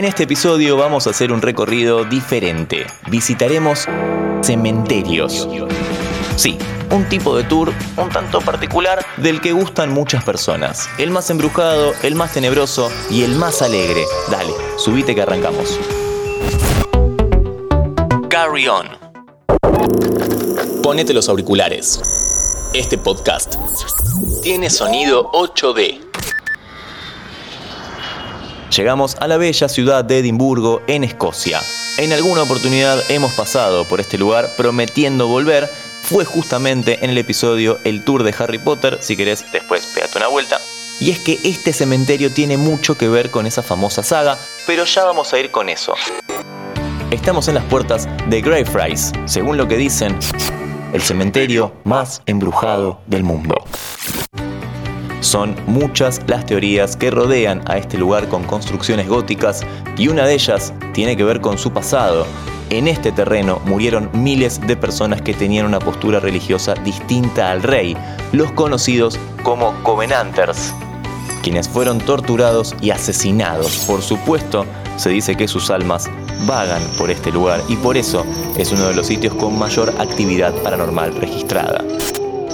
En este episodio vamos a hacer un recorrido diferente. Visitaremos cementerios. Sí, un tipo de tour un tanto particular del que gustan muchas personas. El más embrujado, el más tenebroso y el más alegre. Dale, subite que arrancamos. Carry on. Ponete los auriculares. Este podcast tiene sonido 8D. Llegamos a la bella ciudad de Edimburgo, en Escocia. En alguna oportunidad hemos pasado por este lugar prometiendo volver. Fue justamente en el episodio El Tour de Harry Potter, si querés después pégate una vuelta. Y es que este cementerio tiene mucho que ver con esa famosa saga, pero ya vamos a ir con eso. Estamos en las puertas de Greyfriars, según lo que dicen, el cementerio más embrujado del mundo. Son muchas las teorías que rodean a este lugar con construcciones góticas y una de ellas tiene que ver con su pasado. En este terreno murieron miles de personas que tenían una postura religiosa distinta al rey, los conocidos como Covenanters, quienes fueron torturados y asesinados. Por supuesto, se dice que sus almas vagan por este lugar y por eso es uno de los sitios con mayor actividad paranormal registrada.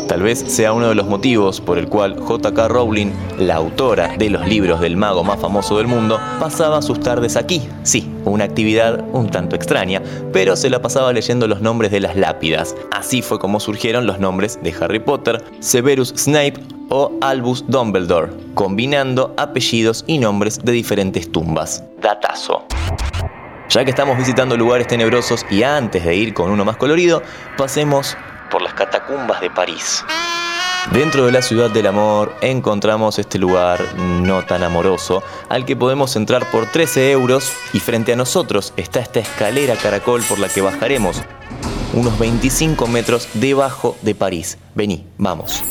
Tal vez sea uno de los motivos por el cual J.K. Rowling, la autora de los libros del mago más famoso del mundo, pasaba sus tardes aquí. Sí, una actividad un tanto extraña, pero se la pasaba leyendo los nombres de las lápidas. Así fue como surgieron los nombres de Harry Potter, Severus Snape o Albus Dumbledore, combinando apellidos y nombres de diferentes tumbas. Datazo. Ya que estamos visitando lugares tenebrosos y antes de ir con uno más colorido, pasemos por las catacumbas de París. Dentro de la ciudad del amor encontramos este lugar no tan amoroso al que podemos entrar por 13 euros y frente a nosotros está esta escalera caracol por la que bajaremos unos 25 metros debajo de París. Vení, vamos.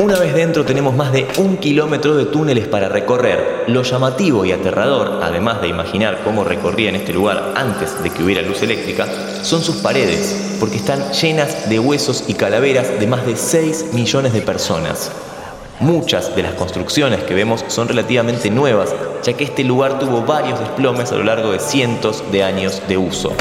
Una vez dentro tenemos más de un kilómetro de túneles para recorrer. Lo llamativo y aterrador, además de imaginar cómo recorría este lugar antes de que hubiera luz eléctrica, son sus paredes, porque están llenas de huesos y calaveras de más de 6 millones de personas. Muchas de las construcciones que vemos son relativamente nuevas, ya que este lugar tuvo varios desplomes a lo largo de cientos de años de uso.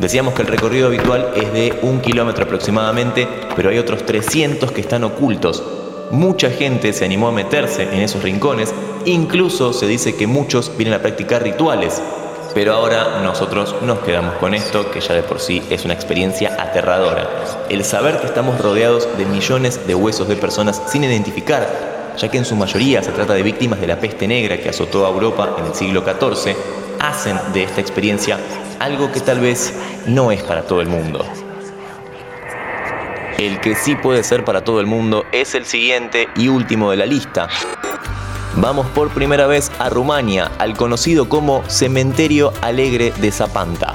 Decíamos que el recorrido habitual es de un kilómetro aproximadamente, pero hay otros 300 que están ocultos, Mucha gente se animó a meterse en esos rincones, incluso se dice que muchos vienen a practicar rituales. Pero ahora nosotros nos quedamos con esto, que ya de por sí es una experiencia aterradora. El saber que estamos rodeados de millones de huesos de personas sin identificar, ya que en su mayoría se trata de víctimas de la peste negra que azotó a Europa en el siglo XIV, hacen de esta experiencia algo que tal vez no es para todo el mundo. El que sí puede ser para todo el mundo es el siguiente y último de la lista. Vamos por primera vez a Rumania, al conocido como Cementerio Alegre de Zapanta.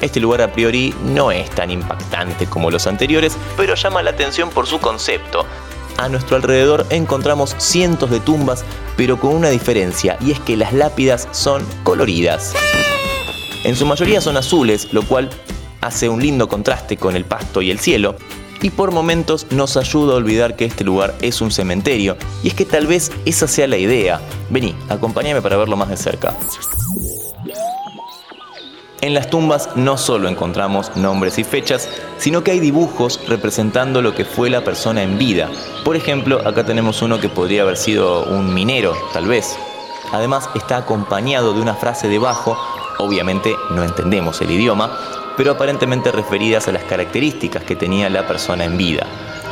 Este lugar a priori no es tan impactante como los anteriores, pero llama la atención por su concepto. A nuestro alrededor encontramos cientos de tumbas, pero con una diferencia, y es que las lápidas son coloridas. En su mayoría son azules, lo cual hace un lindo contraste con el pasto y el cielo, y por momentos nos ayuda a olvidar que este lugar es un cementerio. Y es que tal vez esa sea la idea. Vení, acompáñame para verlo más de cerca. En las tumbas no solo encontramos nombres y fechas, sino que hay dibujos representando lo que fue la persona en vida. Por ejemplo, acá tenemos uno que podría haber sido un minero, tal vez. Además está acompañado de una frase debajo, obviamente no entendemos el idioma, pero aparentemente referidas a las características que tenía la persona en vida.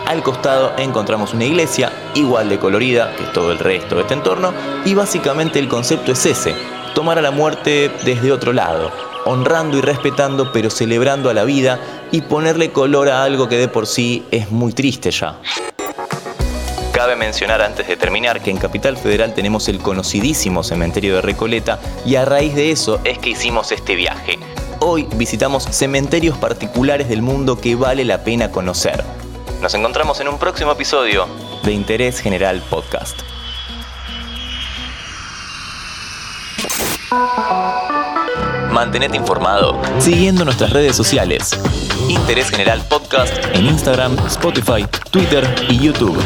Al costado encontramos una iglesia igual de colorida que todo el resto de este entorno y básicamente el concepto es ese, tomar a la muerte desde otro lado, honrando y respetando pero celebrando a la vida y ponerle color a algo que de por sí es muy triste ya. Cabe mencionar antes de terminar que en Capital Federal tenemos el conocidísimo cementerio de Recoleta y a raíz de eso es que hicimos este viaje. Hoy visitamos cementerios particulares del mundo que vale la pena conocer. Nos encontramos en un próximo episodio de Interés General Podcast. Mantenete informado siguiendo nuestras redes sociales. Interés General Podcast en Instagram, Spotify, Twitter y YouTube.